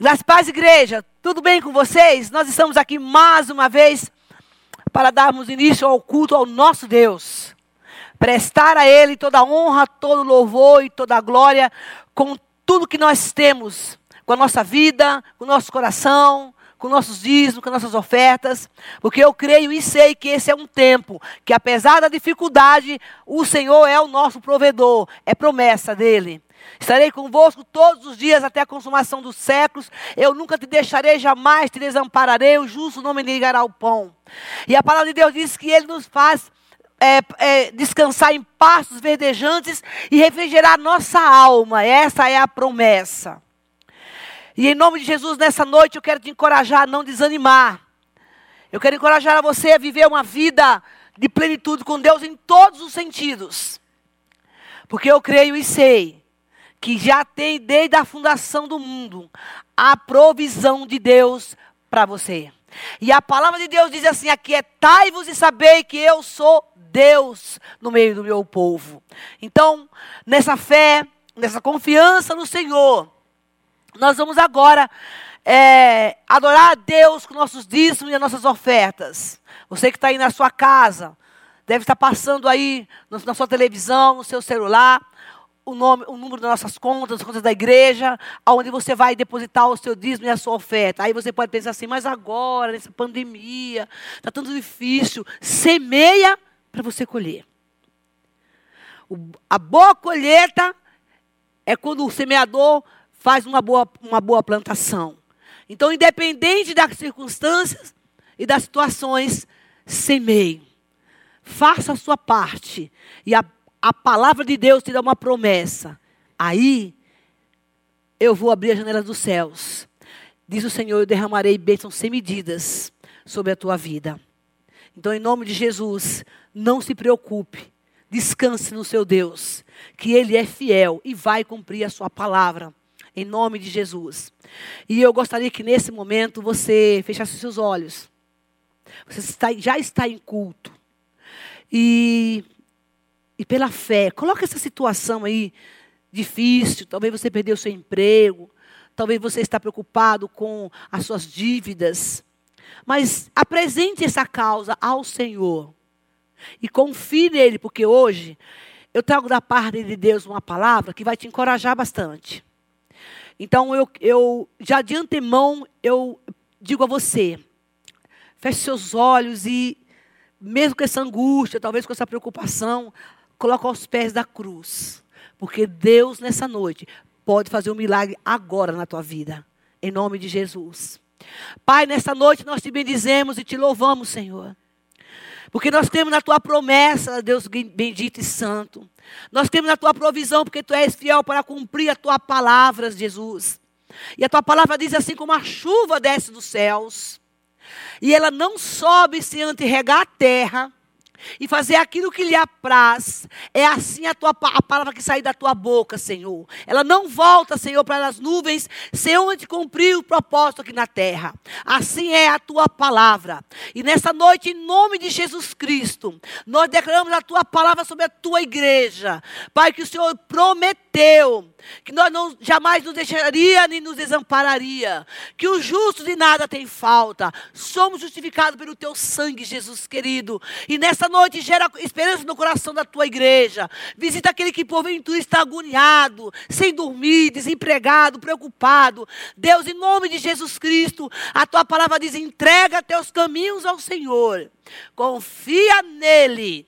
Das paz, igreja, tudo bem com vocês? Nós estamos aqui mais uma vez para darmos início ao culto ao nosso Deus. Prestar a Ele toda a honra, todo o louvor e toda a glória com tudo que nós temos, com a nossa vida, com o nosso coração, com nossos dízimos, com nossas ofertas, porque eu creio e sei que esse é um tempo que, apesar da dificuldade, o Senhor é o nosso provedor, é promessa dele. Estarei convosco todos os dias até a consumação dos séculos. Eu nunca te deixarei, jamais te desampararei. O justo não me negará o pão. E a palavra de Deus diz que Ele nos faz é, é, descansar em pastos verdejantes e refrigerar nossa alma. Essa é a promessa. E em nome de Jesus, nessa noite, eu quero te encorajar a não desanimar. Eu quero encorajar a você a viver uma vida de plenitude com Deus em todos os sentidos. Porque eu creio e sei que já tem desde a fundação do mundo a provisão de Deus para você. E a palavra de Deus diz assim: Aquietai-vos e sabei que eu sou Deus no meio do meu povo. Então, nessa fé, nessa confiança no Senhor, nós vamos agora é, adorar a Deus com nossos dízimos e as nossas ofertas. Você que está aí na sua casa, deve estar passando aí na sua televisão, no seu celular o, nome, o número das nossas contas, as contas da igreja, aonde você vai depositar o seu dízimo e a sua oferta. Aí você pode pensar assim, mas agora, nessa pandemia, está tanto difícil. Semeia para você colher. O, a boa colheita é quando o semeador faz uma boa, uma boa plantação. Então, independente das circunstâncias e das situações, semeie. Faça a sua parte. E a a palavra de Deus te dá uma promessa. Aí eu vou abrir as janelas dos céus. Diz o Senhor: Eu derramarei bênçãos sem medidas sobre a tua vida. Então, em nome de Jesus, não se preocupe. Descanse no seu Deus, que Ele é fiel e vai cumprir a sua palavra. Em nome de Jesus. E eu gostaria que nesse momento você fechasse seus olhos. Você está, já está em culto. E e pela fé. Coloca essa situação aí difícil. Talvez você perdeu seu emprego. Talvez você está preocupado com as suas dívidas. Mas apresente essa causa ao Senhor. E confie nele, porque hoje eu trago da parte de Deus uma palavra que vai te encorajar bastante. Então eu, eu já de antemão eu digo a você, feche seus olhos e mesmo com essa angústia, talvez com essa preocupação, coloca aos pés da cruz. Porque Deus, nessa noite, pode fazer um milagre agora na tua vida. Em nome de Jesus. Pai, nessa noite nós te bendizemos e te louvamos, Senhor. Porque nós temos na tua promessa, Deus bendito e santo. Nós temos na tua provisão, porque tu és fiel para cumprir a tua palavra, Jesus. E a tua palavra diz assim: como a chuva desce dos céus, e ela não sobe sem antes regar a terra e fazer aquilo que lhe apraz. É assim a, tua, a palavra que sai da tua boca, Senhor. Ela não volta, Senhor, para as nuvens, sem onde cumprir o propósito aqui na terra. Assim é a tua palavra. E nessa noite, em nome de Jesus Cristo, nós declaramos a tua palavra sobre a tua igreja. Pai, que o Senhor prometeu que nós não jamais nos deixaria nem nos desampararia, que o justo de nada tem falta. Somos justificados pelo teu sangue, Jesus querido. E nessa noite gera esperança no coração da tua igreja. Visita aquele que porventura está agoniado, sem dormir, desempregado, preocupado. Deus, em nome de Jesus Cristo, a tua palavra diz: entrega teus caminhos ao Senhor. Confia nele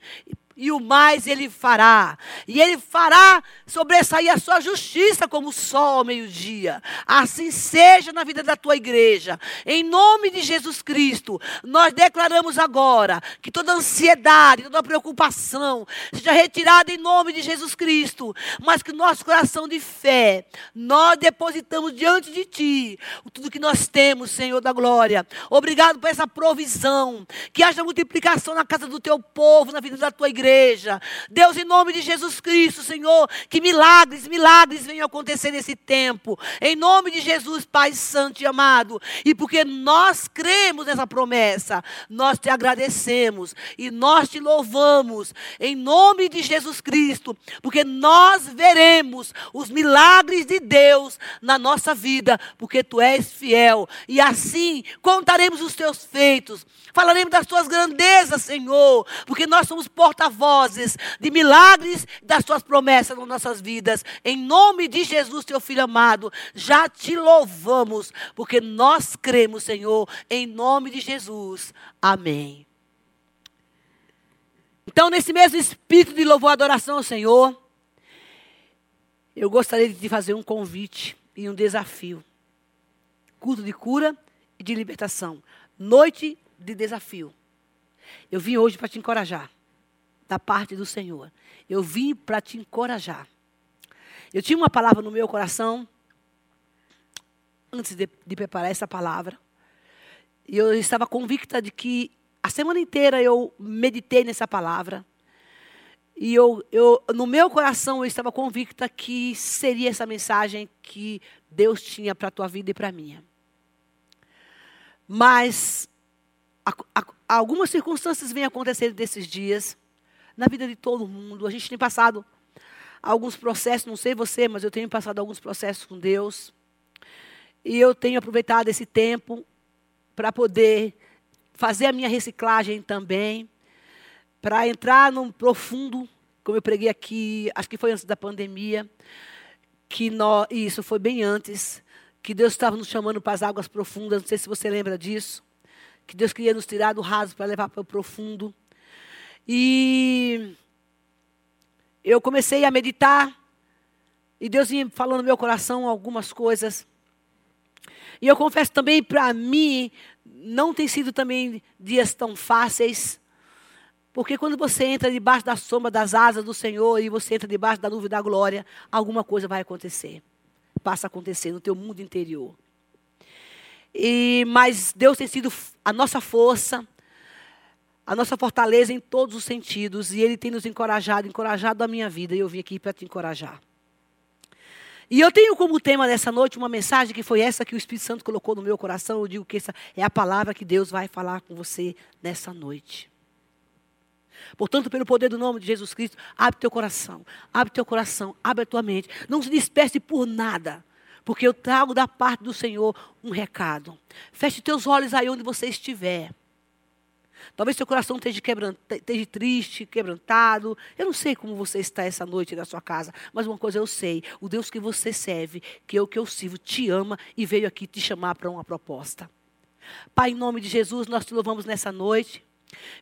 e o mais ele fará. E ele fará sobressair a sua justiça como o sol ao meio-dia. Assim seja na vida da tua igreja. Em nome de Jesus Cristo, nós declaramos agora que toda ansiedade, toda preocupação seja retirada em nome de Jesus Cristo. Mas que o nosso coração de fé, nós depositamos diante de ti tudo que nós temos, Senhor da glória. Obrigado por essa provisão. Que haja multiplicação na casa do teu povo, na vida da tua igreja igreja. Deus, em nome de Jesus Cristo, Senhor, que milagres, milagres venham acontecer nesse tempo. Em nome de Jesus, Pai Santo e amado. E porque nós cremos nessa promessa, nós te agradecemos e nós te louvamos. Em nome de Jesus Cristo, porque nós veremos os milagres de Deus na nossa vida, porque tu és fiel. E assim contaremos os teus feitos, falaremos das tuas grandezas, Senhor, porque nós somos porta-vozes de milagres das tuas promessas nas nossas vidas. Em nome de Jesus, teu filho amado, já te louvamos, porque nós cremos, Senhor, em nome de Jesus. Amém. Então, nesse mesmo espírito de louvor e adoração ao Senhor, eu gostaria de te fazer um convite e um desafio. Culto de cura e de libertação. Noite de desafio. Eu vim hoje para te encorajar, da parte do Senhor. Eu vim para te encorajar. Eu tinha uma palavra no meu coração, antes de, de preparar essa palavra. E eu estava convicta de que a semana inteira eu meditei nessa palavra. E eu, eu, no meu coração, eu estava convicta que seria essa mensagem que Deus tinha para a tua vida e para a minha. Mas a, a, algumas circunstâncias vêm acontecendo desses dias, na vida de todo mundo. A gente tem passado alguns processos, não sei você, mas eu tenho passado alguns processos com Deus. E eu tenho aproveitado esse tempo para poder fazer a minha reciclagem também, para entrar num profundo, como eu preguei aqui, acho que foi antes da pandemia, que nós, isso foi bem antes, que Deus estava nos chamando para as águas profundas, não sei se você lembra disso, que Deus queria nos tirar do raso para levar para o profundo. E eu comecei a meditar, e Deus ia falando no meu coração algumas coisas. E eu confesso também, para mim, não tem sido também dias tão fáceis, porque quando você entra debaixo da sombra das asas do Senhor e você entra debaixo da nuvem da glória, alguma coisa vai acontecer passa a acontecer no teu mundo interior. E, mas Deus tem sido a nossa força, a nossa fortaleza em todos os sentidos, e Ele tem nos encorajado, encorajado a minha vida, e eu vim aqui para te encorajar. E eu tenho como tema dessa noite uma mensagem que foi essa que o Espírito Santo colocou no meu coração. Eu digo que essa é a palavra que Deus vai falar com você nessa noite. Portanto, pelo poder do nome de Jesus Cristo, abre teu coração, abre teu coração, abre a tua mente. Não se desperte por nada, porque eu trago da parte do Senhor um recado. Feche teus olhos aí onde você estiver. Talvez seu coração esteja, esteja triste, quebrantado. Eu não sei como você está essa noite na sua casa, mas uma coisa eu sei: o Deus que você serve, que eu que eu sirvo, te ama e veio aqui te chamar para uma proposta. Pai, em nome de Jesus, nós te louvamos nessa noite.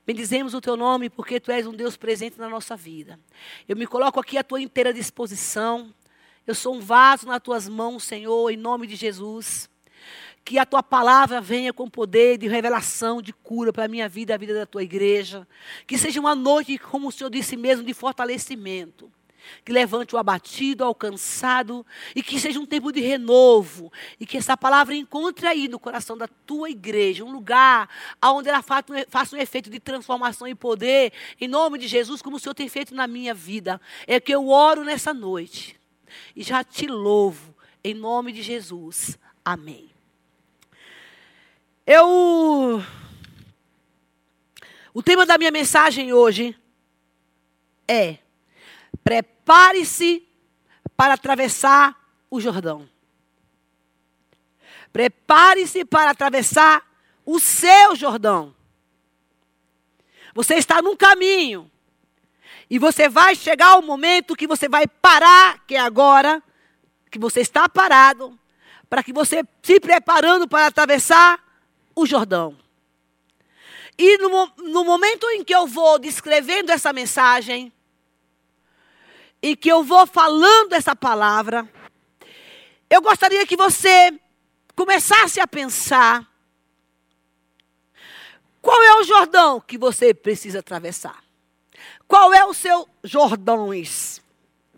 Bendizemos o teu nome porque tu és um Deus presente na nossa vida. Eu me coloco aqui à tua inteira disposição. Eu sou um vaso nas tuas mãos, Senhor, em nome de Jesus. Que a tua palavra venha com poder de revelação, de cura para a minha vida e a vida da tua igreja. Que seja uma noite, como o Senhor disse mesmo, de fortalecimento que levante o abatido, o cansado, e que seja um tempo de renovo, e que essa palavra encontre aí no coração da tua igreja, um lugar onde ela faça um efeito de transformação e poder, em nome de Jesus, como o Senhor tem feito na minha vida. É que eu oro nessa noite, e já te louvo, em nome de Jesus. Amém. Eu. O tema da minha mensagem hoje é Prepare-se para atravessar o Jordão. Prepare-se para atravessar o seu Jordão. Você está num caminho. E você vai chegar ao momento que você vai parar, que é agora, que você está parado, para que você se preparando para atravessar o Jordão. E no, no momento em que eu vou descrevendo essa mensagem, e que eu vou falando essa palavra, eu gostaria que você começasse a pensar qual é o Jordão que você precisa atravessar. Qual é o seu Jordões?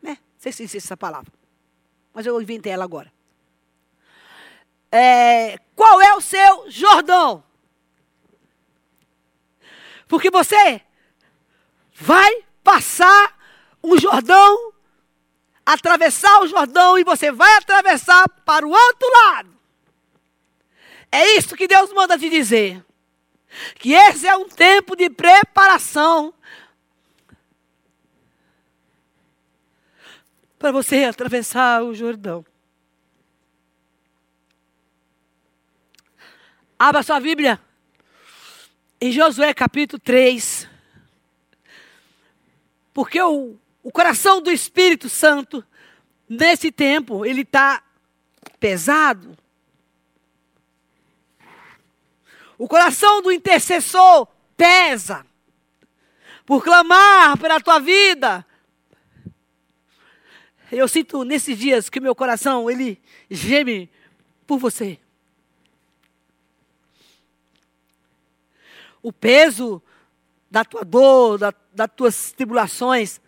Né? Não sei se existe essa palavra, mas eu inventei ela agora. É, qual é o seu Jordão? Porque você vai passar o Jordão, atravessar o Jordão e você vai atravessar para o outro lado. É isso que Deus manda te dizer. Que esse é um tempo de preparação para você atravessar o Jordão. Abra sua Bíblia em Josué capítulo 3. Porque o, o coração do Espírito Santo, nesse tempo, ele está pesado. O coração do intercessor pesa. Por clamar pela tua vida. Eu sinto nesses dias que meu coração, ele geme por você. O peso da tua dor, da, das tuas tribulações,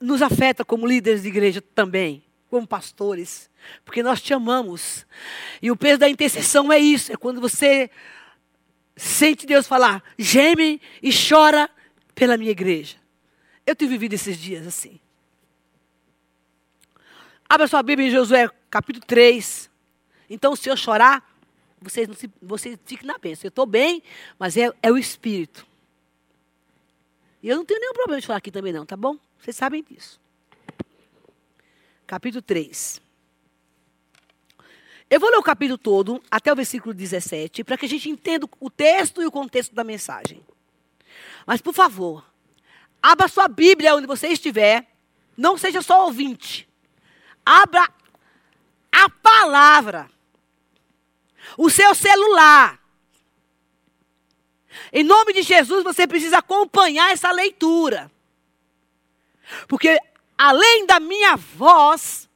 nos afeta como líderes de igreja também, como pastores, porque nós te amamos. E o peso da intercessão é isso, é quando você sente Deus falar, geme e chora pela minha igreja. Eu tenho vivido esses dias assim. Abra sua Bíblia em Josué capítulo 3. Então, se eu chorar, vocês, não se, vocês fiquem na bênção. Eu estou bem, mas é, é o Espírito. E eu não tenho nenhum problema de falar aqui também, não, tá bom? Vocês sabem disso. Capítulo 3. Eu vou ler o capítulo todo, até o versículo 17, para que a gente entenda o texto e o contexto da mensagem. Mas, por favor, abra sua Bíblia onde você estiver. Não seja só ouvinte. Abra a palavra. O seu celular. Em nome de Jesus, você precisa acompanhar essa leitura. Porque além da minha voz,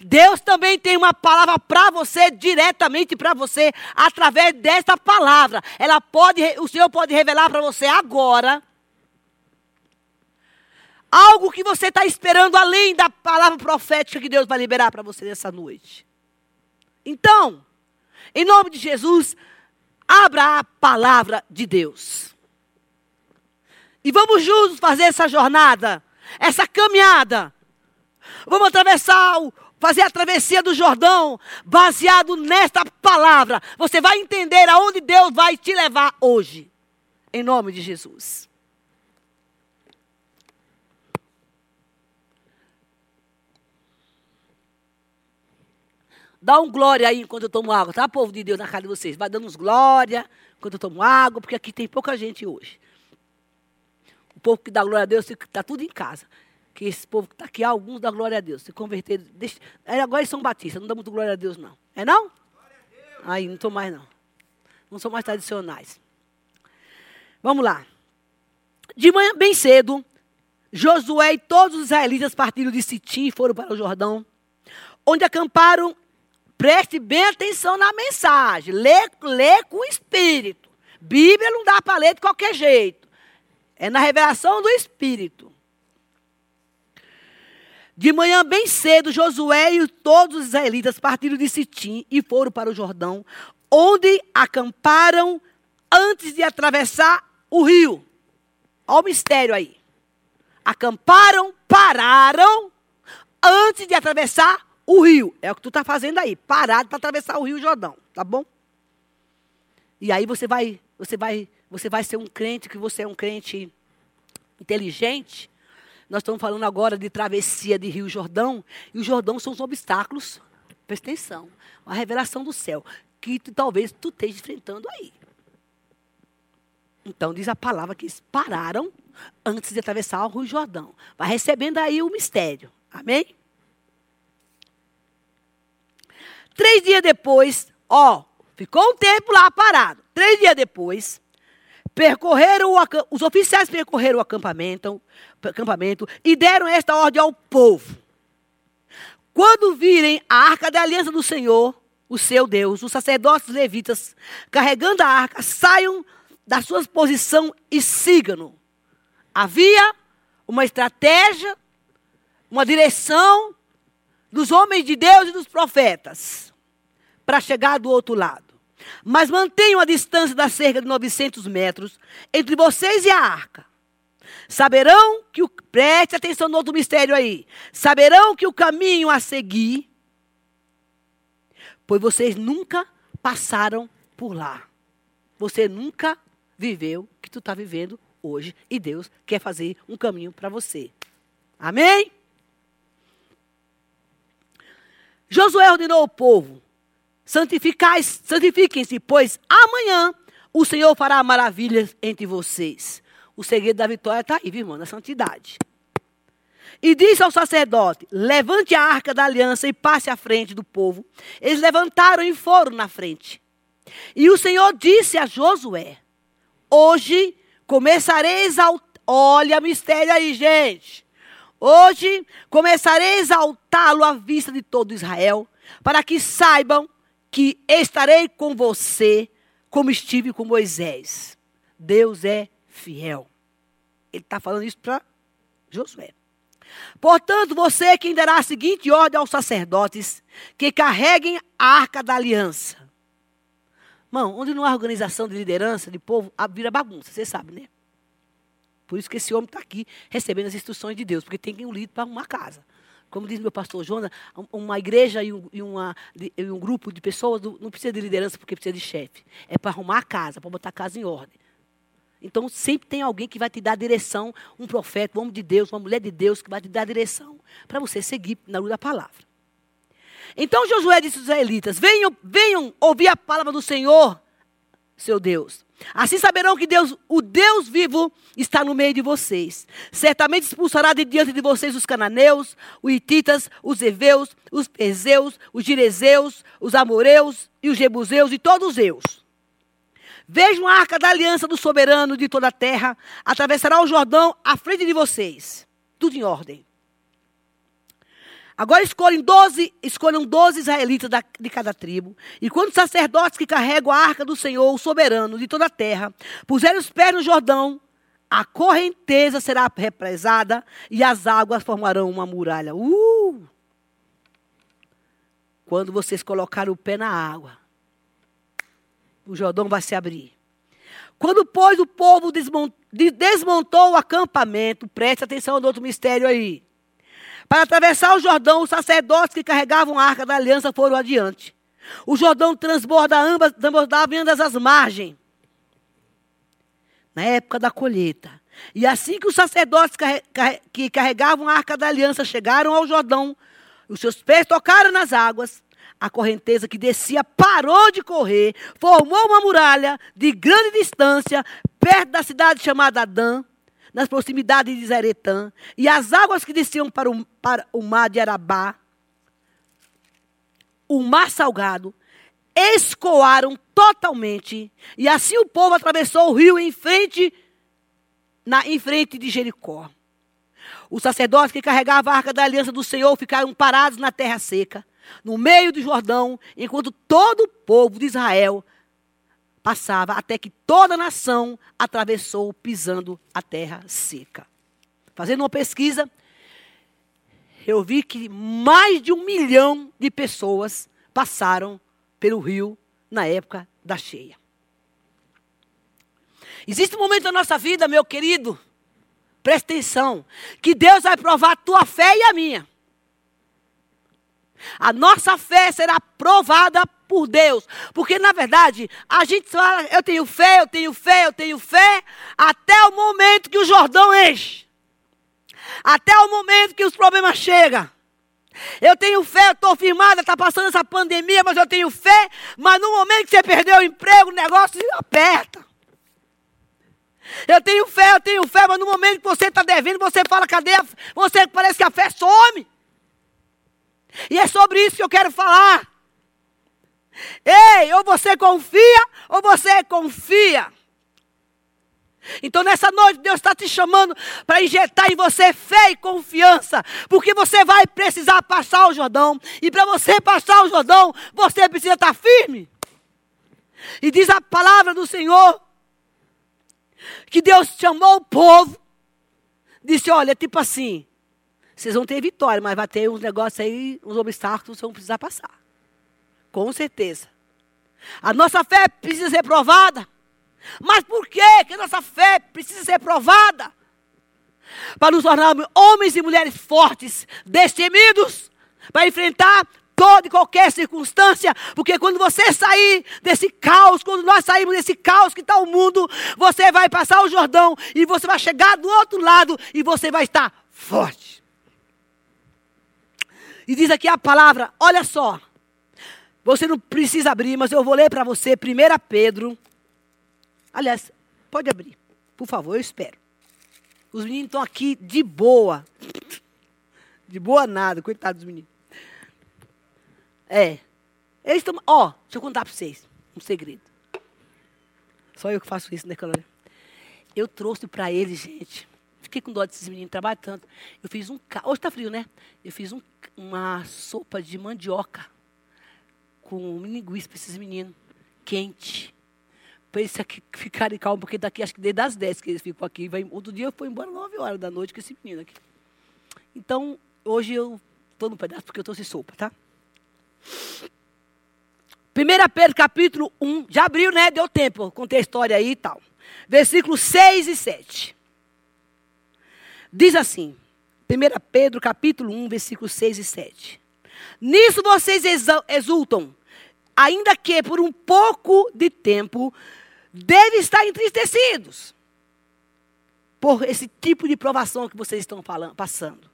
Deus também tem uma palavra para você, diretamente para você, através desta palavra. Ela pode, o Senhor pode revelar para você agora algo que você está esperando além da palavra profética que Deus vai liberar para você nessa noite. Então, em nome de Jesus, abra a palavra de Deus. E vamos juntos fazer essa jornada, essa caminhada. Vamos atravessar o, fazer a travessia do Jordão, baseado nesta palavra. Você vai entender aonde Deus vai te levar hoje. Em nome de Jesus. Dá um glória aí enquanto eu tomo água, tá, povo de Deus, na casa de vocês. Vai dando uns glória enquanto eu tomo água, porque aqui tem pouca gente hoje. O povo que dá glória a Deus está tudo em casa que esse povo que está aqui, alguns da glória a Deus, se converteram. Deixa, é, agora eles são batistas, não dá muito glória a Deus, não. É não? Aí, não estou mais, não. Não são mais tradicionais. Vamos lá. De manhã, bem cedo, Josué e todos os israelitas partiram de Sitim e foram para o Jordão, onde acamparam. Preste bem atenção na mensagem. Lê, lê com espírito. Bíblia não dá para ler de qualquer jeito. É na revelação do Espírito. De manhã bem cedo, Josué e todos os israelitas partiram de Sitim e foram para o Jordão, onde acamparam antes de atravessar o rio. Olha o mistério aí. Acamparam, pararam antes de atravessar o rio. É o que tu está fazendo aí, parado para atravessar o rio Jordão, tá bom? E aí você vai, você vai, você vai ser um crente que você é um crente inteligente, nós estamos falando agora de travessia de Rio Jordão, e o Jordão são os obstáculos, presta atenção, a revelação do céu, que tu, talvez tu esteja enfrentando aí. Então diz a palavra que eles pararam antes de atravessar o Rio Jordão. Vai recebendo aí o mistério. Amém? Três dias depois, ó, ficou um tempo lá parado. Três dias depois, percorreram o, os oficiais percorreram o acampamento, acampamento e deram esta ordem ao povo. Quando virem a arca da aliança do Senhor, o seu Deus, os sacerdotes levitas, carregando a arca, saiam da sua posição e sigam-no. Havia uma estratégia, uma direção dos homens de Deus e dos profetas para chegar do outro lado. Mas mantenham a distância da cerca de 900 metros entre vocês e a arca. Saberão que o. Preste atenção no outro mistério aí. Saberão que o caminho a seguir. Pois vocês nunca passaram por lá. Você nunca viveu o que tu está vivendo hoje. E Deus quer fazer um caminho para você. Amém? Josué ordenou ao povo: santifiquem-se, pois amanhã o Senhor fará maravilhas entre vocês. O segredo da vitória está aí, viu, irmão, na santidade. E disse ao sacerdote: Levante a arca da aliança e passe à frente do povo. Eles levantaram e foram na frente. E o Senhor disse a Josué: Hoje começarei a. Olha mistério aí, gente. Hoje começarei a exaltá-lo à vista de todo Israel, para que saibam que estarei com você, como estive com Moisés. Deus é fiel. Ele está falando isso para Josué. Portanto, você quem dará a seguinte ordem aos sacerdotes que carreguem a arca da aliança. Mão, onde não há organização de liderança, de povo, vira bagunça, você sabe, né? Por isso que esse homem está aqui recebendo as instruções de Deus, porque tem que um líder para uma casa. Como diz meu pastor Jonas, uma igreja e um, e uma, e um grupo de pessoas não precisa de liderança porque precisa de chefe. É para arrumar a casa, para botar a casa em ordem. Então sempre tem alguém que vai te dar direção, um profeta, um homem de Deus, uma mulher de Deus que vai te dar direção para você seguir na luz da palavra. Então Josué disse aos israelitas: venham, venham ouvir a palavra do Senhor, seu Deus. Assim saberão que Deus, o Deus vivo, está no meio de vocês. Certamente expulsará de diante de vocês os cananeus, os hititas, os heveus, os pezeus, os girezeus, os amoreus e os jebuseus e todos os eus. Vejam a arca da aliança do soberano de toda a terra, atravessará o Jordão à frente de vocês. Tudo em ordem. Agora escolhem 12, escolham 12 israelitas da, de cada tribo. E quando os sacerdotes que carregam a arca do Senhor, o soberano de toda a terra, puserem os pés no Jordão, a correnteza será represada e as águas formarão uma muralha. Uh! Quando vocês colocarem o pé na água, o Jordão vai se abrir. Quando, pois, o povo desmontou o acampamento, preste atenção no outro mistério aí. Para atravessar o Jordão, os sacerdotes que carregavam a arca da aliança foram adiante. O Jordão transborda ambas, transbordava em ambas as margens. Na época da colheita. E assim que os sacerdotes que carregavam a arca da aliança chegaram ao Jordão, os seus pés tocaram nas águas, a correnteza que descia parou de correr, formou uma muralha de grande distância, perto da cidade chamada Adã, nas proximidades de Zeretã, e as águas que desciam para o, para o mar de Arabá, o mar salgado, escoaram totalmente, e assim o povo atravessou o rio em frente, na, em frente de Jericó. Os sacerdotes que carregavam a arca da aliança do Senhor ficaram parados na terra seca, no meio do Jordão, enquanto todo o povo de Israel passava até que toda a nação atravessou pisando a terra seca. Fazendo uma pesquisa, eu vi que mais de um milhão de pessoas passaram pelo rio na época da cheia. Existe um momento na nossa vida, meu querido, presta atenção, que Deus vai provar a tua fé e a minha. A nossa fé será provada por Deus. Porque, na verdade, a gente fala, eu tenho fé, eu tenho fé, eu tenho fé, até o momento que o Jordão enche. Até o momento que os problemas chegam. Eu tenho fé, eu estou firmada, está passando essa pandemia, mas eu tenho fé. Mas no momento que você perdeu o emprego, o negócio aperta. Eu tenho fé, eu tenho fé, mas no momento que você está devendo, você fala, cadê a Você parece que a fé some. E é sobre isso que eu quero falar. Ei, ou você confia, ou você confia. Então, nessa noite, Deus está te chamando para injetar em você fé e confiança, porque você vai precisar passar o Jordão, e para você passar o Jordão, você precisa estar firme. E diz a palavra do Senhor, que Deus chamou o povo, disse: Olha, tipo assim, vocês vão ter vitória, mas vai ter uns negócios aí, uns obstáculos que vocês vão precisar passar. Com certeza. A nossa fé precisa ser provada. Mas por que que a nossa fé precisa ser provada? para nos tornarmos homens e mulheres fortes, destemidos, para enfrentar toda e qualquer circunstância, porque quando você sair desse caos, quando nós sairmos desse caos que está o mundo, você vai passar o Jordão e você vai chegar do outro lado e você vai estar forte. E diz aqui a palavra, olha só, você não precisa abrir, mas eu vou ler para você 1 Pedro. Aliás, pode abrir, por favor, eu espero. Os meninos estão aqui de boa. De boa nada, coitado dos meninos. É. Eles estão. Ó, deixa eu contar para vocês um segredo. Só eu que faço isso, né, Calória? Eu trouxe para eles, gente. Fiquei com dó desses meninos, trabalham tanto. Eu fiz um. Hoje está frio, né? Eu fiz um, uma sopa de mandioca com linguiça para esses meninos. Quente. Para eles ficarem calmos, porque daqui, acho que desde as 10 que eles ficam aqui. Vai, outro dia eu fui embora 9 horas da noite com esse menino aqui. Então, hoje eu estou no pedaço porque eu trouxe sopa, tá? 1 Pedro capítulo 1, já abriu, né? Deu tempo, contei a história aí e tal. Versículos 6 e 7. Diz assim, 1 Pedro capítulo 1, versículos 6 e 7. Nisso vocês exultam, ainda que por um pouco de tempo, devem estar entristecidos por esse tipo de provação que vocês estão falando, passando.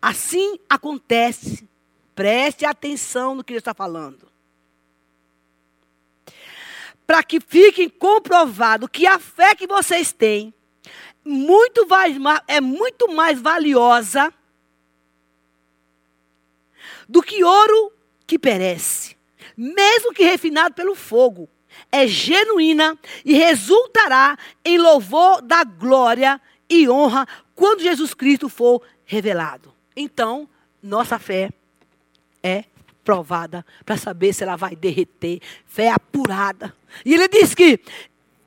Assim acontece Preste atenção no que ele está falando. Para que fiquem comprovado que a fé que vocês têm muito mais, é muito mais valiosa do que ouro que perece, mesmo que refinado pelo fogo. É genuína e resultará em louvor da glória e honra quando Jesus Cristo for revelado. Então, nossa fé é provada para saber se ela vai derreter. Fé apurada. E ele diz que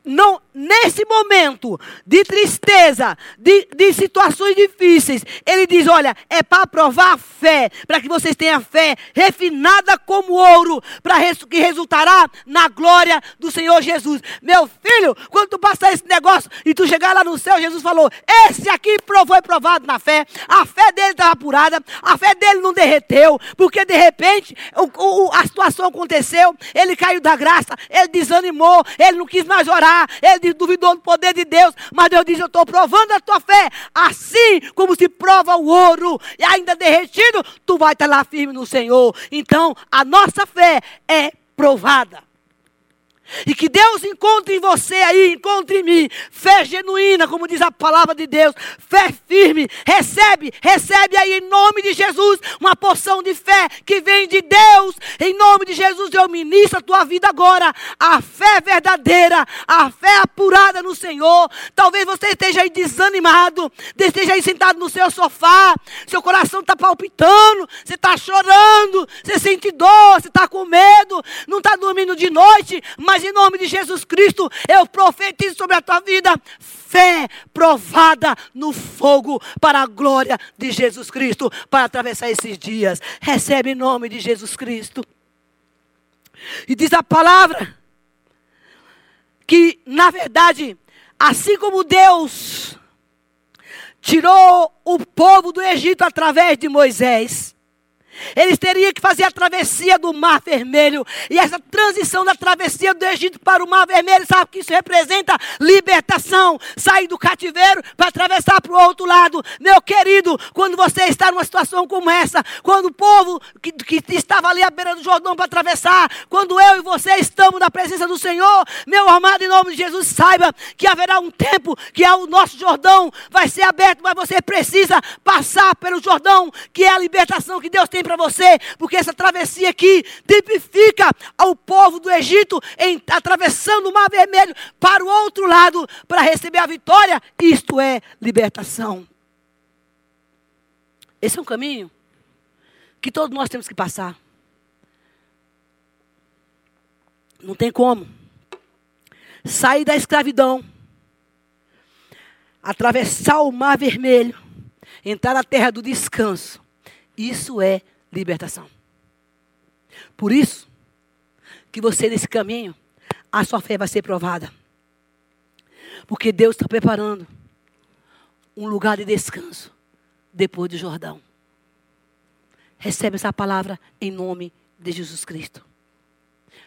não, nesse momento de tristeza, de, de situações difíceis, ele diz: olha, é para provar a fé, para que vocês tenham fé refinada como ouro, para res, que resultará na glória do Senhor Jesus. Meu filho, quando tu passar esse negócio e tu chegar lá no céu, Jesus falou: esse aqui foi provado na fé, a fé dele estava apurada, a fé dele não derreteu, porque de repente o, o, a situação aconteceu, ele caiu da graça, ele desanimou, ele não quis mais orar ele duvidou do poder de Deus, mas Deus diz: Eu estou provando a tua fé, assim como se prova o ouro, e ainda derretido, tu vai estar lá firme no Senhor. Então, a nossa fé é provada. E que Deus encontre em você aí, encontre em mim, fé genuína, como diz a palavra de Deus, fé firme. Recebe, recebe aí em nome de Jesus uma porção de fé que vem de Deus. Em nome de Jesus, eu ministro a tua vida agora. A fé verdadeira, a fé apurada no Senhor. Talvez você esteja aí desanimado, esteja aí sentado no seu sofá, seu coração está palpitando, você está chorando, você sente dor, você está com medo, não está dormindo de noite, mas mas em nome de Jesus Cristo, eu profetizo sobre a tua vida fé provada no fogo para a glória de Jesus Cristo, para atravessar esses dias. Recebe em nome de Jesus Cristo. E diz a palavra que, na verdade, assim como Deus tirou o povo do Egito através de Moisés, eles teriam que fazer a travessia do Mar Vermelho. E essa transição da travessia do Egito para o Mar Vermelho, sabe o que isso representa? Libertação. Sair do cativeiro para atravessar para o outro lado. Meu querido, quando você está numa situação como essa, quando o povo que, que estava ali à beira do Jordão para atravessar, quando eu e você estamos na presença do Senhor, meu amado, em nome de Jesus, saiba que haverá um tempo que o nosso Jordão vai ser aberto, mas você precisa passar pelo Jordão, que é a libertação que Deus tem para para você, porque essa travessia aqui tipifica ao povo do Egito em atravessando o Mar Vermelho para o outro lado para receber a vitória. Isto é libertação. Esse é um caminho que todos nós temos que passar. Não tem como. Sair da escravidão, atravessar o Mar Vermelho, entrar na terra do descanso. Isso é libertação. Por isso, que você nesse caminho, a sua fé vai ser provada. Porque Deus está preparando um lugar de descanso depois do Jordão. Recebe essa palavra em nome de Jesus Cristo.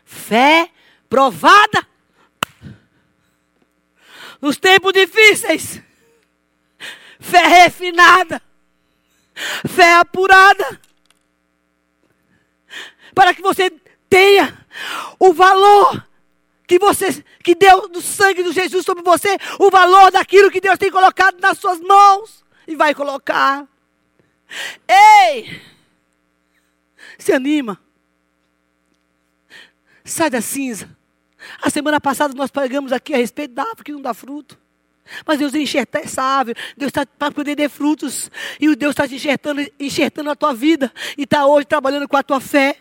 Fé provada nos tempos difíceis. Fé refinada. Fé apurada. Para que você tenha o valor que você que deu do sangue de Jesus sobre você, o valor daquilo que Deus tem colocado nas suas mãos e vai colocar. Ei! Se anima. Sai da cinza. A semana passada nós pregamos aqui a respeito da árvore que não dá fruto. Mas Deus enxerta essa árvore, Deus está para poder dar frutos. E Deus está enxertando, enxertando a tua vida. E está hoje trabalhando com a tua fé.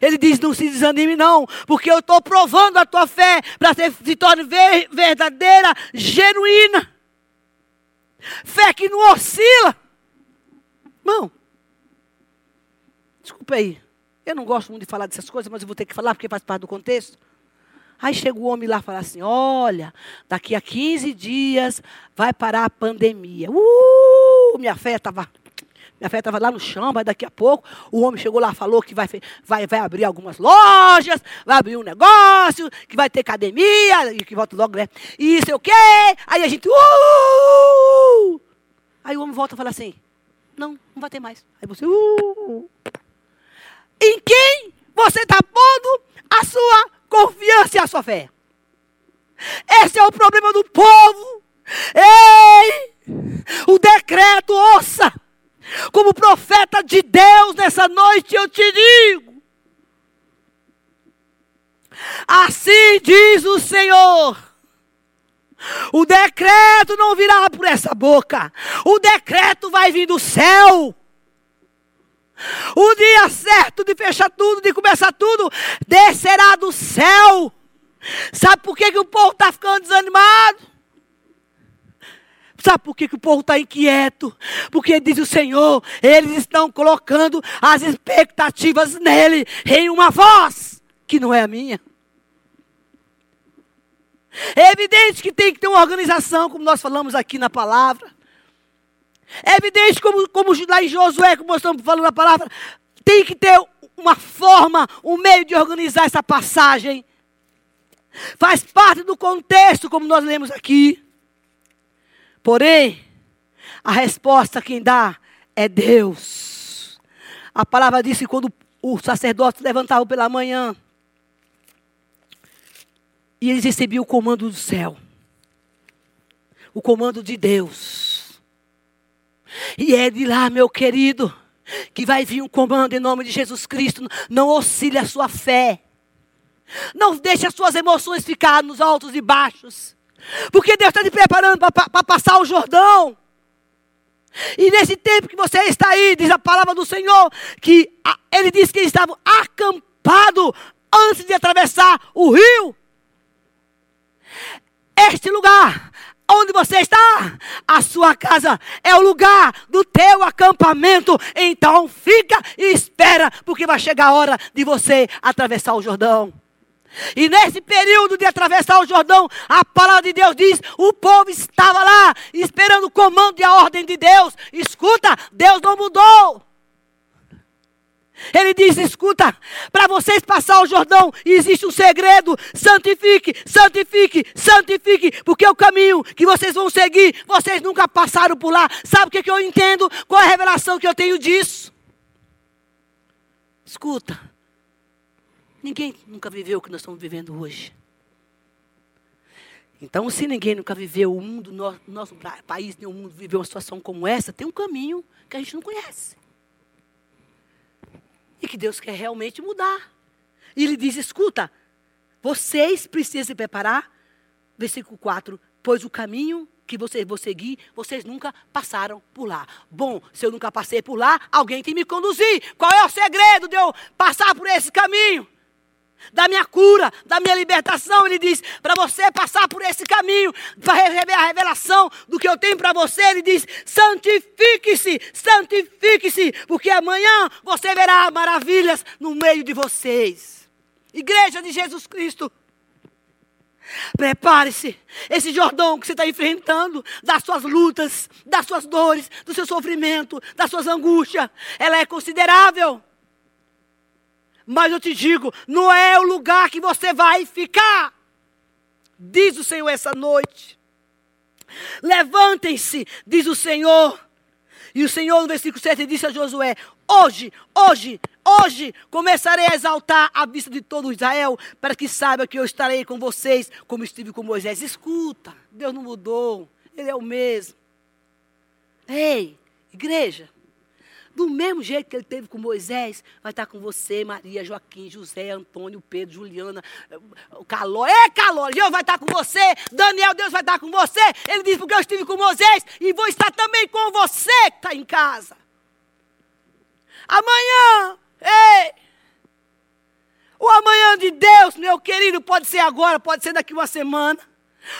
Ele diz: não se desanime, não, porque eu estou provando a tua fé para que se torne verdadeira, genuína. Fé que não oscila. Irmão, desculpa aí. Eu não gosto muito de falar dessas coisas, mas eu vou ter que falar porque faz parte do contexto. Aí chega o homem lá e fala assim: Olha, daqui a 15 dias vai parar a pandemia. Uh, minha fé estava. Minha fé estava lá no chão, mas daqui a pouco o homem chegou lá falou que vai, vai, vai abrir algumas lojas, vai abrir um negócio, que vai ter academia, e que volta logo, né? E isso é o quê? Aí a gente. Uh! Aí o homem volta e fala assim: Não, não vai ter mais. Aí você. Uh! Em quem você está pondo a sua confiança e a sua fé. Esse é o problema do povo. Ei! O decreto, ouça! Como profeta de Deus nessa noite eu te digo. Assim diz o Senhor. O decreto não virá por essa boca. O decreto vai vir do céu. O dia certo de fechar tudo, de começar tudo, descerá do céu. Sabe por que, que o povo está ficando desanimado? Sabe por que, que o povo está inquieto? Porque diz o Senhor, eles estão colocando as expectativas nele em uma voz que não é a minha. É evidente que tem que ter uma organização, como nós falamos aqui na palavra. É evidente, como, como lá em Josué, como nós estamos falando a palavra, tem que ter uma forma, um meio de organizar essa passagem. Faz parte do contexto, como nós lemos aqui. Porém, a resposta quem dá é Deus. A palavra diz que quando o sacerdote levantava pela manhã, e eles recebiam o comando do céu, o comando de Deus. E é de lá, meu querido, que vai vir um comando em nome de Jesus Cristo. Não oscile a sua fé. Não deixe as suas emoções ficar nos altos e baixos. Porque Deus está te preparando para passar o Jordão. E nesse tempo que você está aí, diz a palavra do Senhor, que ele disse que eles estavam acampados antes de atravessar o rio. Este lugar Onde você está? A sua casa é o lugar do teu acampamento. Então fica e espera, porque vai chegar a hora de você atravessar o Jordão. E nesse período de atravessar o Jordão, a palavra de Deus diz: o povo estava lá, esperando o comando e a ordem de Deus. Escuta, Deus não mudou. Ele diz: escuta, para vocês passar o Jordão, existe um segredo. Santifique, santifique, santifique, porque o caminho que vocês vão seguir, vocês nunca passaram por lá. Sabe o que, que eu entendo? Qual é a revelação que eu tenho disso? Escuta, ninguém nunca viveu o que nós estamos vivendo hoje. Então, se ninguém nunca viveu o mundo, nosso, nosso país, nenhum mundo viveu uma situação como essa, tem um caminho que a gente não conhece e que Deus quer realmente mudar. E ele diz: escuta, vocês precisam se preparar. Versículo 4: Pois o caminho que vocês vão seguir, vocês nunca passaram por lá. Bom, se eu nunca passei por lá, alguém tem que me conduzir. Qual é o segredo de eu passar por esse caminho? Da minha cura, da minha libertação. Ele diz: para você passar por esse caminho, para receber a revelação do que eu tenho para você, ele diz: santifique-se, santifique-se, porque amanhã você verá maravilhas no meio de vocês. Igreja de Jesus Cristo. Prepare-se. Esse Jordão que você está enfrentando, das suas lutas, das suas dores, do seu sofrimento, das suas angústias, ela é considerável. Mas eu te digo, não é o lugar que você vai ficar. Diz o Senhor essa noite. Levantem-se, diz o Senhor. E o Senhor, no versículo 7, disse a Josué: Hoje, hoje, hoje começarei a exaltar a vista de todo Israel, para que saiba que eu estarei com vocês, como estive com Moisés. Escuta, Deus não mudou, Ele é o mesmo. Ei, igreja, do mesmo jeito que ele teve com Moisés, vai estar com você, Maria, Joaquim, José, Antônio, Pedro, Juliana, Caló. É, Caló, Deus vai estar com você. Daniel, Deus vai estar com você. Ele disse, porque eu estive com Moisés e vou estar também com você que está em casa. Amanhã, ei, o amanhã de Deus, meu querido, pode ser agora, pode ser daqui uma semana.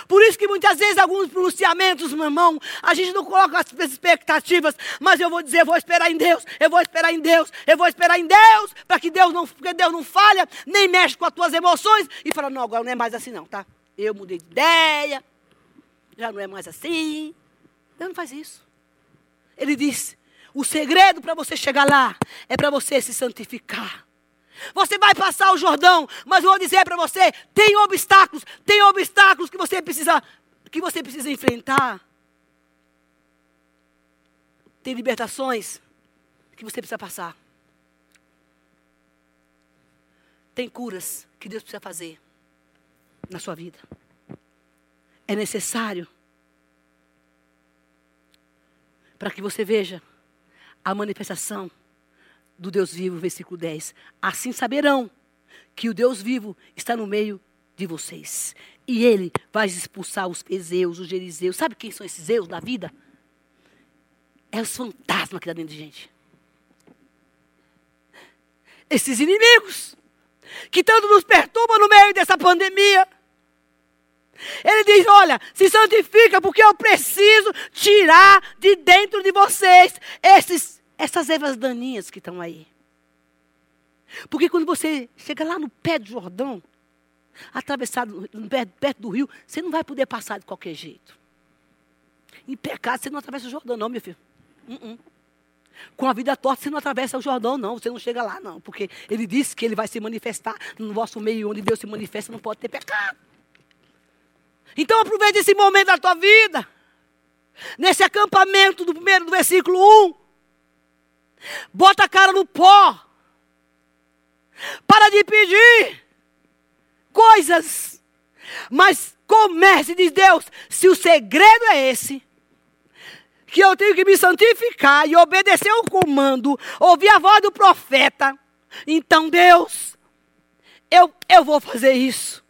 Por isso que muitas vezes alguns pronunciamentos, meu irmão, a gente não coloca as expectativas, mas eu vou dizer, eu vou esperar em Deus, eu vou esperar em Deus, eu vou esperar em Deus, para que Deus não, porque Deus não falha, nem mexe com as tuas emoções, e fala, não, agora não é mais assim não, tá? Eu mudei de ideia, já não é mais assim. Deus não faz isso. Ele diz, o segredo para você chegar lá é para você se santificar. Você vai passar o Jordão, mas eu vou dizer para você, tem obstáculos, tem obstáculos que você precisa que você precisa enfrentar. Tem libertações que você precisa passar. Tem curas que Deus precisa fazer na sua vida. É necessário para que você veja a manifestação do Deus vivo, versículo 10. Assim saberão que o Deus vivo está no meio de vocês. E ele vai expulsar os Ezeus, os Gerizeus. Sabe quem são esses Zeus da vida? É os fantasmas que dá dentro de gente. Esses inimigos que tanto nos perturbam no meio dessa pandemia. Ele diz: Olha, se santifica, porque eu preciso tirar de dentro de vocês esses essas ervas daninhas que estão aí. Porque quando você chega lá no pé do Jordão, atravessado perto do rio, você não vai poder passar de qualquer jeito. Em pecado, você não atravessa o Jordão, não, meu filho. Uh -uh. Com a vida torta, você não atravessa o Jordão, não. Você não chega lá, não. Porque ele disse que ele vai se manifestar no vosso meio, onde Deus se manifesta, não pode ter pecado. Então aproveite esse momento da tua vida. Nesse acampamento do primeiro do versículo 1. Bota a cara no pó. Para de pedir coisas. Mas comece, diz Deus, se o segredo é esse, que eu tenho que me santificar e obedecer o comando, ouvir a voz do profeta, então Deus, eu, eu vou fazer isso.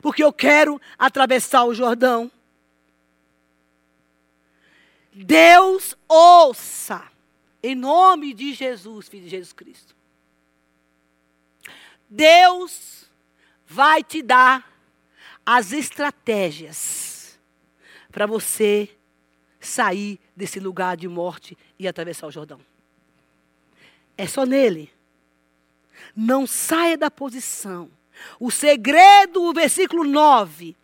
Porque eu quero atravessar o Jordão. Deus ouça. Em nome de Jesus, filho de Jesus Cristo. Deus vai te dar as estratégias para você sair desse lugar de morte e atravessar o Jordão. É só nele. Não saia da posição. O segredo, o versículo 9.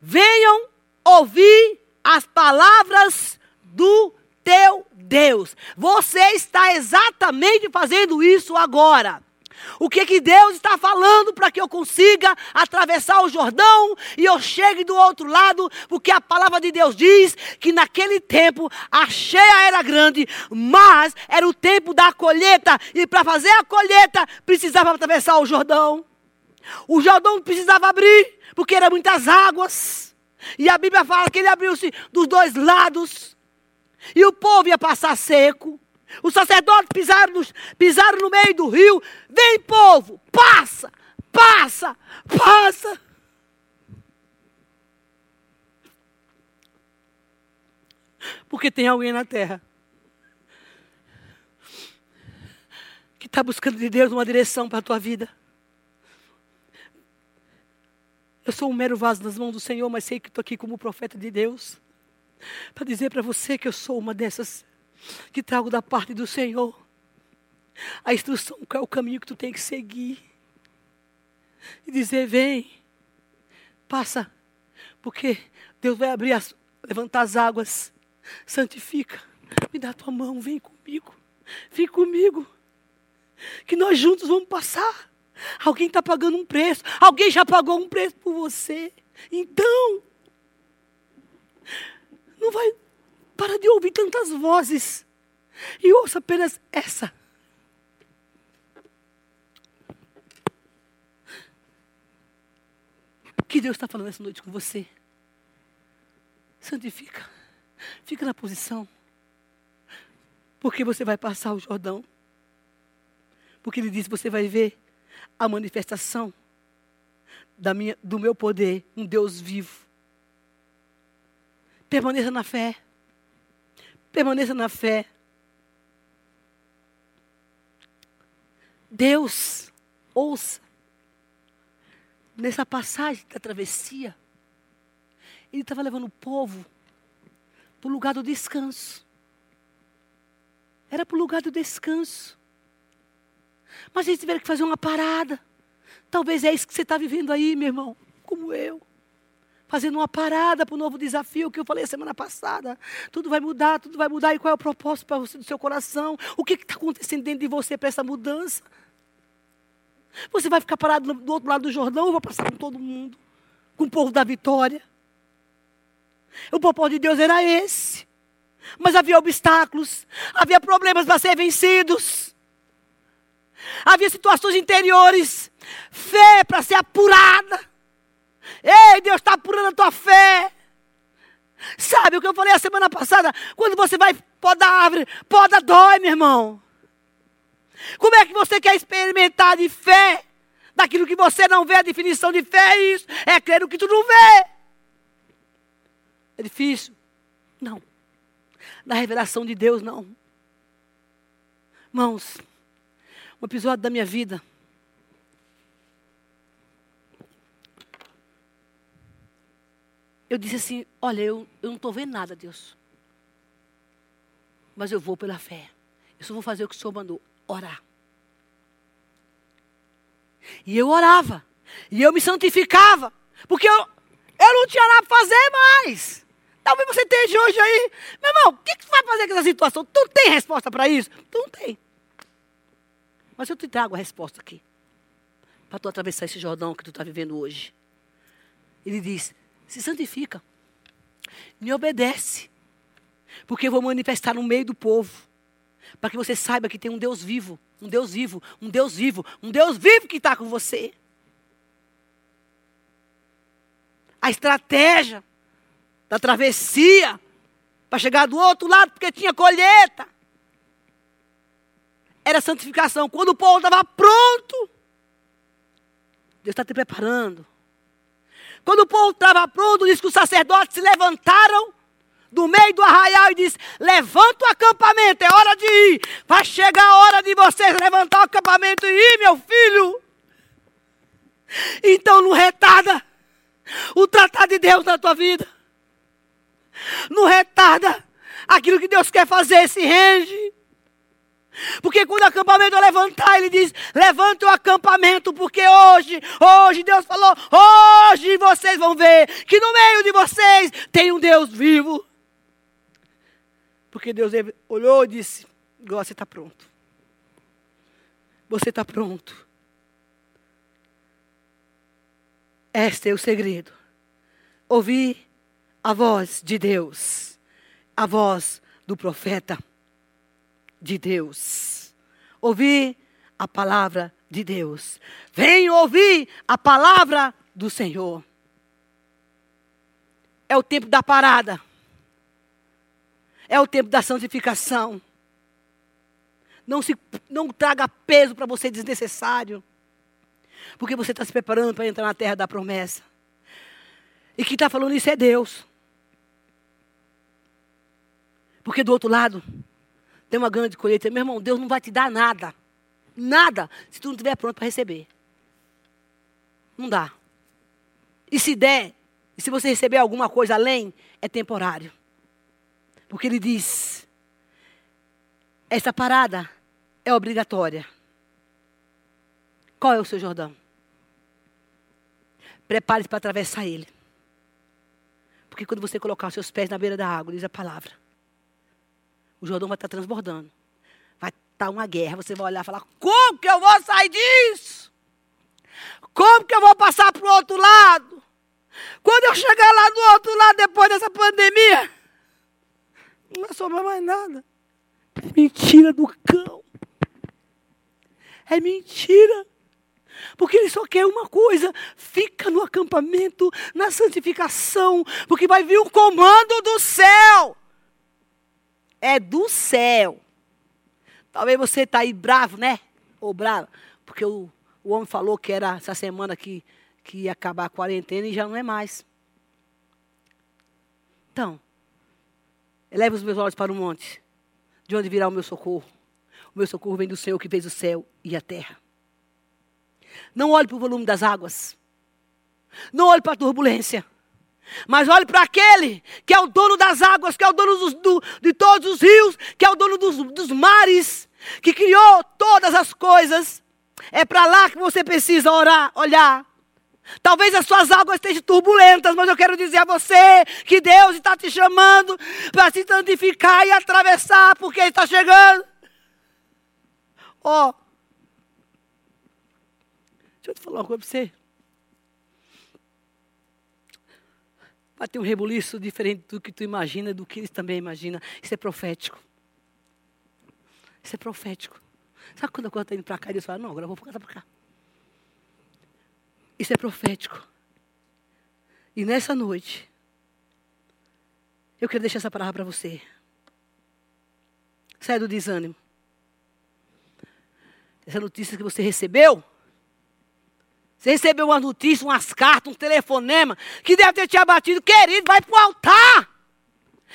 Venham ouvir as palavras do teu Deus. Você está exatamente fazendo isso agora. O que que Deus está falando para que eu consiga atravessar o Jordão e eu chegue do outro lado? Porque a palavra de Deus diz que naquele tempo a cheia era grande, mas era o tempo da colheita e para fazer a colheita precisava atravessar o Jordão. O Jordão precisava abrir porque eram muitas águas. E a Bíblia fala que ele abriu-se dos dois lados. E o povo ia passar seco. Os sacerdotes pisaram no, pisaram no meio do rio. Vem, povo, passa, passa, passa. Porque tem alguém na terra que está buscando de Deus uma direção para a tua vida. Eu sou um mero vaso nas mãos do Senhor, mas sei que estou aqui como profeta de Deus para dizer para você que eu sou uma dessas que trago da parte do Senhor a instrução, qual é o caminho que tu tem que seguir. E dizer: vem, passa. Porque Deus vai abrir as, levantar as águas. Santifica. Me dá a tua mão, vem comigo. Vem comigo. Que nós juntos vamos passar. Alguém está pagando um preço. Alguém já pagou um preço por você. Então, não vai. Para de ouvir tantas vozes. E ouça apenas essa. Que Deus está falando essa noite com você? Santifica. Fica na posição. Porque você vai passar o Jordão. Porque ele disse: você vai ver a manifestação da minha, do meu poder, um Deus vivo. Permaneça na fé. Permaneça na fé. Deus, ouça, nessa passagem da travessia, ele estava levando o povo para o lugar do descanso. Era para o lugar do descanso. Mas eles tiveram que fazer uma parada. Talvez é isso que você está vivendo aí, meu irmão, como eu. Fazendo uma parada para o novo desafio que eu falei semana passada. Tudo vai mudar, tudo vai mudar. E qual é o propósito para você do seu coração? O que está acontecendo dentro de você para essa mudança? Você vai ficar parado do outro lado do Jordão ou vai passar com todo mundo? Com o povo da vitória? O propósito de Deus era esse. Mas havia obstáculos, havia problemas para ser vencidos. Havia situações interiores, fé para ser apurada. Ei, Deus está apurando a tua fé. Sabe o que eu falei a semana passada? Quando você vai podar a árvore, poda dói, meu irmão. Como é que você quer experimentar de fé? Daquilo que você não vê, a definição de fé é isso. É crer no que tu não vê. É difícil? Não. Na revelação de Deus, não. Irmãos, um episódio da minha vida. Eu disse assim: Olha, eu, eu não estou vendo nada, Deus. Mas eu vou pela fé. Eu só vou fazer o que o Senhor mandou orar. E eu orava. E eu me santificava. Porque eu, eu não tinha nada para fazer mais. Talvez você esteja hoje aí. Meu irmão, o que, que tu vai fazer com essa situação? Tu tem resposta para isso? Tu não tem. Mas eu te trago a resposta aqui. Para tu atravessar esse Jordão que tu está vivendo hoje. Ele diz: se santifica. Me obedece. Porque eu vou manifestar no meio do povo para que você saiba que tem um Deus vivo, um Deus vivo, um Deus vivo, um Deus vivo que está com você. A estratégia da travessia para chegar do outro lado, porque tinha colheita, era santificação. Quando o povo estava pronto, Deus está te preparando. Quando o povo estava pronto, diz que os sacerdotes se levantaram do meio do arraial e disse: Levanta o acampamento, é hora de ir. Vai chegar a hora de vocês levantar o acampamento e ir, meu filho. Então não retarda o tratado de Deus na tua vida. Não retarda aquilo que Deus quer fazer, se rende. Porque quando o acampamento levantar, ele diz: levante o acampamento, porque hoje, hoje Deus falou, hoje vocês vão ver que no meio de vocês tem um Deus vivo. Porque Deus olhou e disse: Você está pronto. Você está pronto. Este é o segredo. Ouvir a voz de Deus, a voz do profeta de Deus. Ouvir a palavra de Deus. Vem ouvir a palavra do Senhor. É o tempo da parada. É o tempo da santificação. Não, se, não traga peso para você desnecessário. Porque você está se preparando para entrar na terra da promessa. E quem está falando isso é Deus. Porque do outro lado, tem uma grande colheita. Meu irmão, Deus não vai te dar nada. Nada, se tu não estiver pronto para receber. Não dá. E se der, e se você receber alguma coisa além, é temporário. Porque ele diz: essa parada é obrigatória. Qual é o seu Jordão? Prepare-se para atravessar ele. Porque quando você colocar os seus pés na beira da água, diz a palavra, o Jordão vai estar transbordando. Vai estar uma guerra. Você vai olhar e falar: como que eu vou sair disso? Como que eu vou passar para o outro lado? Quando eu chegar lá do outro lado, depois dessa pandemia, não vai sobrar mais nada. Mentira do cão. É mentira. Porque ele só quer uma coisa: fica no acampamento, na santificação, porque vai vir o comando do céu. É do céu. Talvez você está aí bravo, né? Ou bravo, porque o, o homem falou que era essa semana que, que ia acabar a quarentena e já não é mais. Então, eleva os meus olhos para o monte, de onde virá o meu socorro. O meu socorro vem do Senhor que fez o céu e a terra. Não olhe para o volume das águas. Não olhe para a turbulência. Mas olhe para aquele que é o dono das águas, que é o dono dos, do, de todos os rios, que é o dono dos, dos mares, que criou todas as coisas. É para lá que você precisa orar, olhar. Talvez as suas águas estejam turbulentas, mas eu quero dizer a você que Deus está te chamando para se santificar e atravessar, porque Ele está chegando. Ó, oh, Deixa eu te falar uma coisa para você. Vai ter um rebuliço diferente do que tu imagina, do que eles também imaginam. Isso é profético. Isso é profético. Sabe quando a coisa está indo para cá e Deus fala, não, agora eu vou para cá. Isso é profético. E nessa noite, eu quero deixar essa palavra para você. Sai do desânimo. Essa notícia que você recebeu, você recebeu uma notícia, umas cartas, um telefonema que deve ter te abatido. Querido, vai para o altar.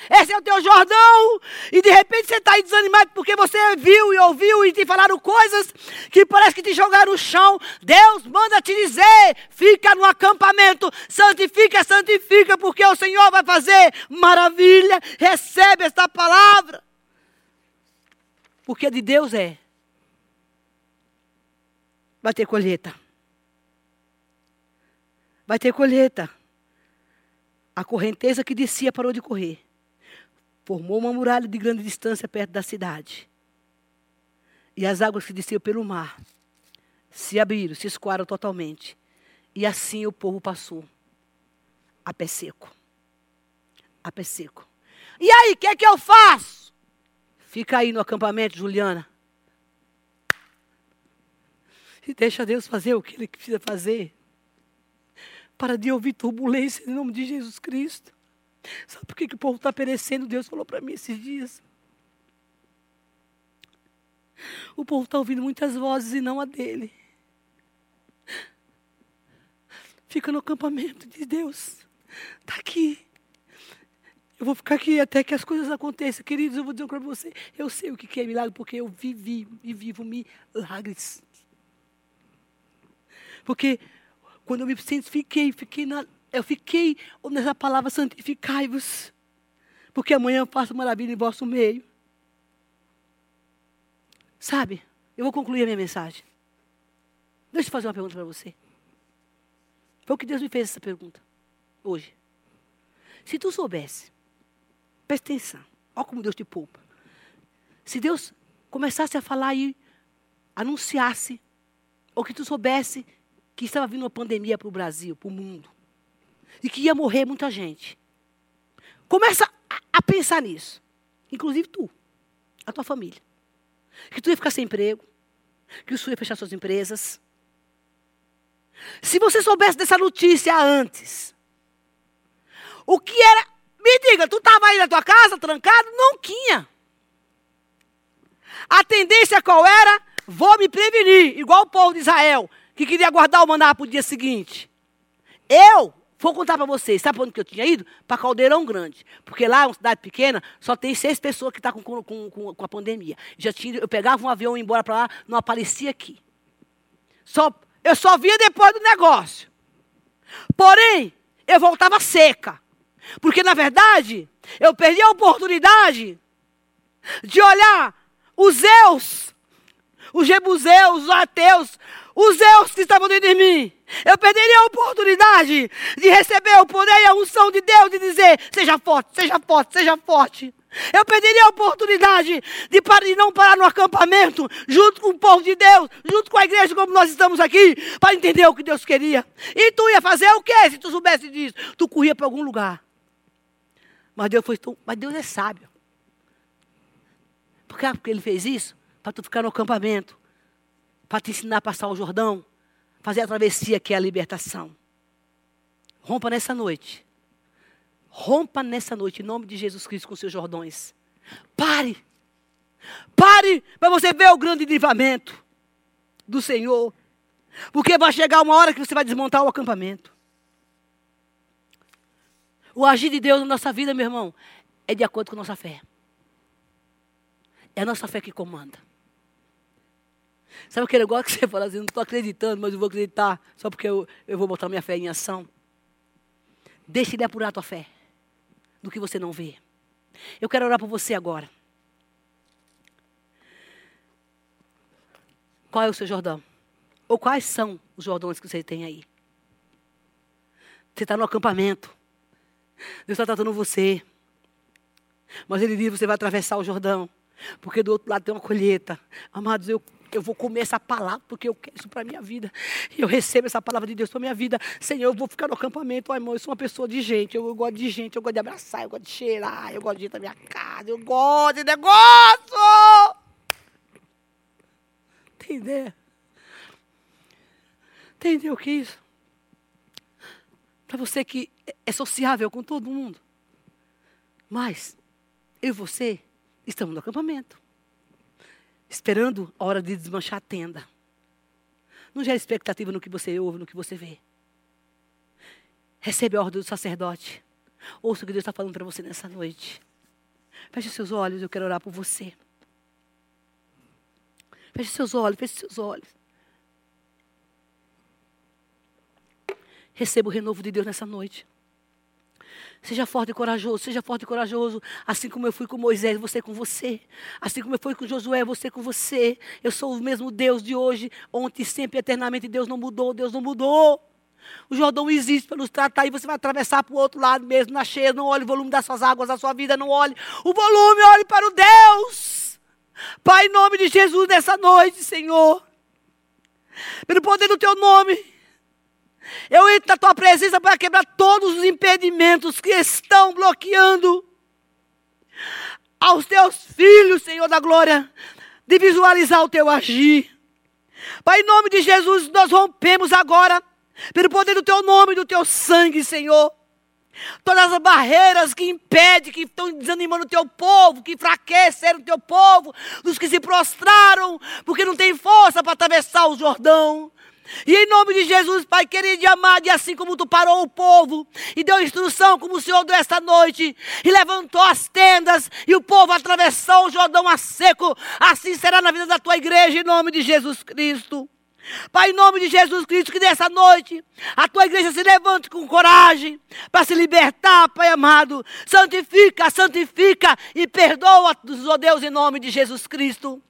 Esse é o teu Jordão. E de repente você está aí desanimado porque você viu e ouviu e te falaram coisas que parece que te jogaram no chão. Deus manda te dizer: fica no acampamento, santifica, santifica, porque o Senhor vai fazer maravilha. Recebe esta palavra. Porque de Deus é. Vai ter colheita vai ter colheita. A correnteza que descia parou de correr. Formou uma muralha de grande distância perto da cidade. E as águas que desciam pelo mar se abriram, se escoaram totalmente. E assim o povo passou a pé seco. A pé seco. E aí, o que é que eu faço? Fica aí no acampamento, Juliana. E deixa Deus fazer o que Ele precisa fazer. Para de ouvir turbulência em nome de Jesus Cristo. Sabe por que, que o povo está perecendo? Deus falou para mim esses dias. O povo está ouvindo muitas vozes e não a dele. Fica no acampamento de Deus. Está aqui. Eu vou ficar aqui até que as coisas aconteçam. Queridos, eu vou dizer para você. Eu sei o que é milagre, porque eu vivi e vivo milagres. Porque quando eu me santifiquei, fiquei na, eu fiquei nessa palavra santificai-vos. Porque amanhã eu faço maravilha em vosso meio. Sabe, eu vou concluir a minha mensagem. Deixa eu fazer uma pergunta para você. Foi o que Deus me fez essa pergunta. Hoje. Se tu soubesse, presta atenção, olha como Deus te poupa. Se Deus começasse a falar e anunciasse, ou que tu soubesse que estava vindo uma pandemia para o Brasil, para o mundo, e que ia morrer muita gente. Começa a, pensar nisso. Inclusive tu, a tua família. Que tu ia ficar sem emprego, que o senhor ia fechar suas empresas. Se você soubesse dessa notícia antes, o que era. Me diga, tu estava aí na tua casa, trancado? Não tinha. A tendência qual era? Vou me prevenir, igual o povo de Israel que queria guardar o maná para o dia seguinte. Eu vou contar para vocês, sabe onde que eu tinha ido? Para Caldeirão Grande. Porque lá, uma cidade pequena, só tem seis pessoas que estão tá com, com, com, com, a pandemia. Já tinha, eu pegava um avião e ia embora para lá, não aparecia aqui. Só, eu só via depois do negócio. Porém, eu voltava seca. Porque, na verdade, eu perdi a oportunidade de olhar os Zeus os jebuseus, os ateus, os Zeus que estavam dentro de mim. Eu perderia a oportunidade de receber o poder e a unção de Deus e dizer: seja forte, seja forte, seja forte. Eu perderia a oportunidade de, parar, de não parar no acampamento, junto com o povo de Deus, junto com a igreja, como nós estamos aqui, para entender o que Deus queria. E tu ia fazer o quê se tu soubesse disso? Tu corria para algum lugar. Mas Deus, foi tão, mas Deus é sábio. Por que porque ele fez isso? Para tu ficar no acampamento, para te ensinar a passar o Jordão, fazer a travessia que é a libertação. Rompa nessa noite Rompa nessa noite, em nome de Jesus Cristo, com seus jordões. Pare. Pare para você ver o grande livramento do Senhor. Porque vai chegar uma hora que você vai desmontar o acampamento. O agir de Deus na nossa vida, meu irmão, é de acordo com a nossa fé. É a nossa fé que comanda. Sabe aquele negócio que você fala assim, não estou acreditando, mas eu vou acreditar, só porque eu, eu vou botar minha fé em ação. Deixe ele apurar a tua fé do que você não vê. Eu quero orar por você agora. Qual é o seu Jordão? Ou quais são os Jordões que você tem aí? Você está no acampamento. Deus está tratando você. Mas Ele diz: você vai atravessar o Jordão. Porque do outro lado tem uma colheita. Amados, eu eu vou comer essa palavra porque eu quero isso para a minha vida. Eu recebo essa palavra de Deus para a minha vida. Senhor, eu vou ficar no acampamento. Ai, irmão, eu sou uma pessoa de gente. Eu, eu, gosto de gente, eu gosto de abraçar, eu gosto de cheirar, eu gosto de ir na minha casa, eu gosto de negócio. Entender? Entendeu o que é isso? Para você que é sociável com todo mundo. Mas eu e você estamos no acampamento esperando a hora de desmanchar a tenda. Não gera expectativa no que você ouve, no que você vê. Recebe a ordem do sacerdote. Ouça o que Deus está falando para você nessa noite. Feche seus olhos, eu quero orar por você. Feche seus olhos, feche seus olhos. Receba o renovo de Deus nessa noite. Seja forte e corajoso, seja forte e corajoso, assim como eu fui com Moisés, você com você. Assim como eu fui com Josué, você com você. Eu sou o mesmo Deus de hoje, ontem, sempre, eternamente. Deus não mudou, Deus não mudou. O Jordão existe para nos tratar e você vai atravessar para o outro lado mesmo, na cheia. Não olhe o volume das suas águas, da sua vida, não olhe o volume, olhe para o Deus. Pai, em nome de Jesus, nessa noite, Senhor, pelo poder do teu nome, eu entro na tua presença para quebrar todos os impedimentos que estão bloqueando aos teus filhos, Senhor da glória, de visualizar o teu agir. Pai, em nome de Jesus, nós rompemos agora, pelo poder do teu nome e do teu sangue, Senhor. Todas as barreiras que impedem, que estão desanimando o teu povo, que enfraqueceram o teu povo, dos que se prostraram, porque não tem força para atravessar o Jordão. E em nome de Jesus, Pai querido e amado, e assim como tu parou o povo e deu instrução, como o Senhor deu esta noite, e levantou as tendas, e o povo atravessou o Jordão a seco, assim será na vida da tua igreja, em nome de Jesus Cristo. Pai, em nome de Jesus Cristo, que nessa noite a tua igreja se levante com coragem para se libertar, Pai amado. Santifica, santifica e perdoa os Deus em nome de Jesus Cristo.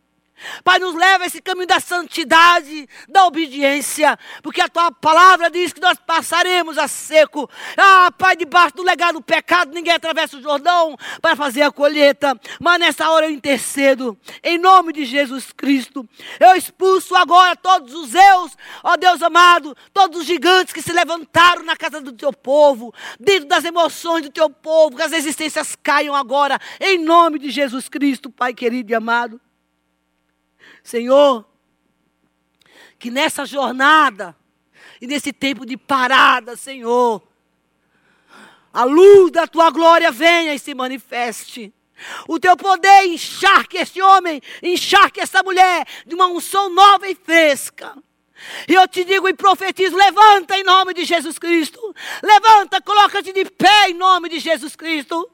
Pai, nos leva a esse caminho da santidade, da obediência, porque a tua palavra diz que nós passaremos a seco. Ah, Pai, debaixo do legado do pecado, ninguém atravessa o Jordão para fazer a colheita, mas nessa hora eu intercedo, em nome de Jesus Cristo. Eu expulso agora todos os eus, ó Deus amado, todos os gigantes que se levantaram na casa do teu povo, dentro das emoções do teu povo, que as existências caiam agora, em nome de Jesus Cristo, Pai querido e amado. Senhor, que nessa jornada e nesse tempo de parada, Senhor, a luz da tua glória venha e se manifeste. O teu poder encharque este homem, encharque essa mulher de uma unção nova e fresca. E eu te digo e profetizo: levanta em nome de Jesus Cristo. Levanta, coloca-te de pé em nome de Jesus Cristo.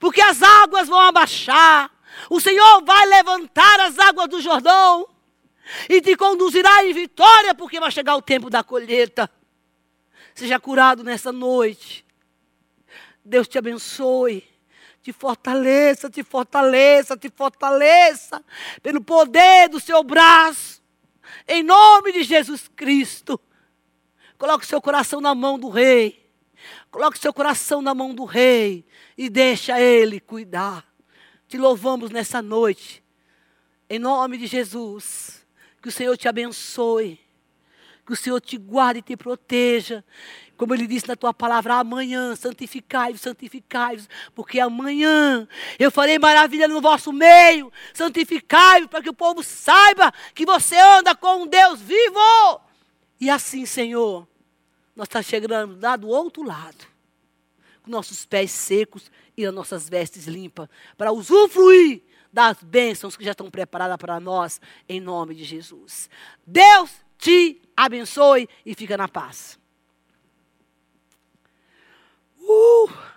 Porque as águas vão abaixar, o Senhor vai levantar as águas do Jordão e te conduzirá em vitória, porque vai chegar o tempo da colheita. Seja curado nessa noite. Deus te abençoe, te fortaleça, te fortaleça, te fortaleça, pelo poder do seu braço, em nome de Jesus Cristo. Coloque seu coração na mão do Rei, coloque seu coração na mão do Rei e deixa Ele cuidar. Te louvamos nessa noite, em nome de Jesus. Que o Senhor te abençoe. Que o Senhor te guarde e te proteja. Como ele disse na tua palavra, amanhã santificai-vos, santificai-vos, porque amanhã eu farei maravilha no vosso meio. Santificai-vos para que o povo saiba que você anda com um Deus vivo. E assim, Senhor, nós estamos chegando lá do outro lado, com nossos pés secos e as nossas vestes limpas, para usufruir das bênçãos que já estão preparadas para nós, em nome de Jesus. Deus te abençoe e fica na paz. Uh!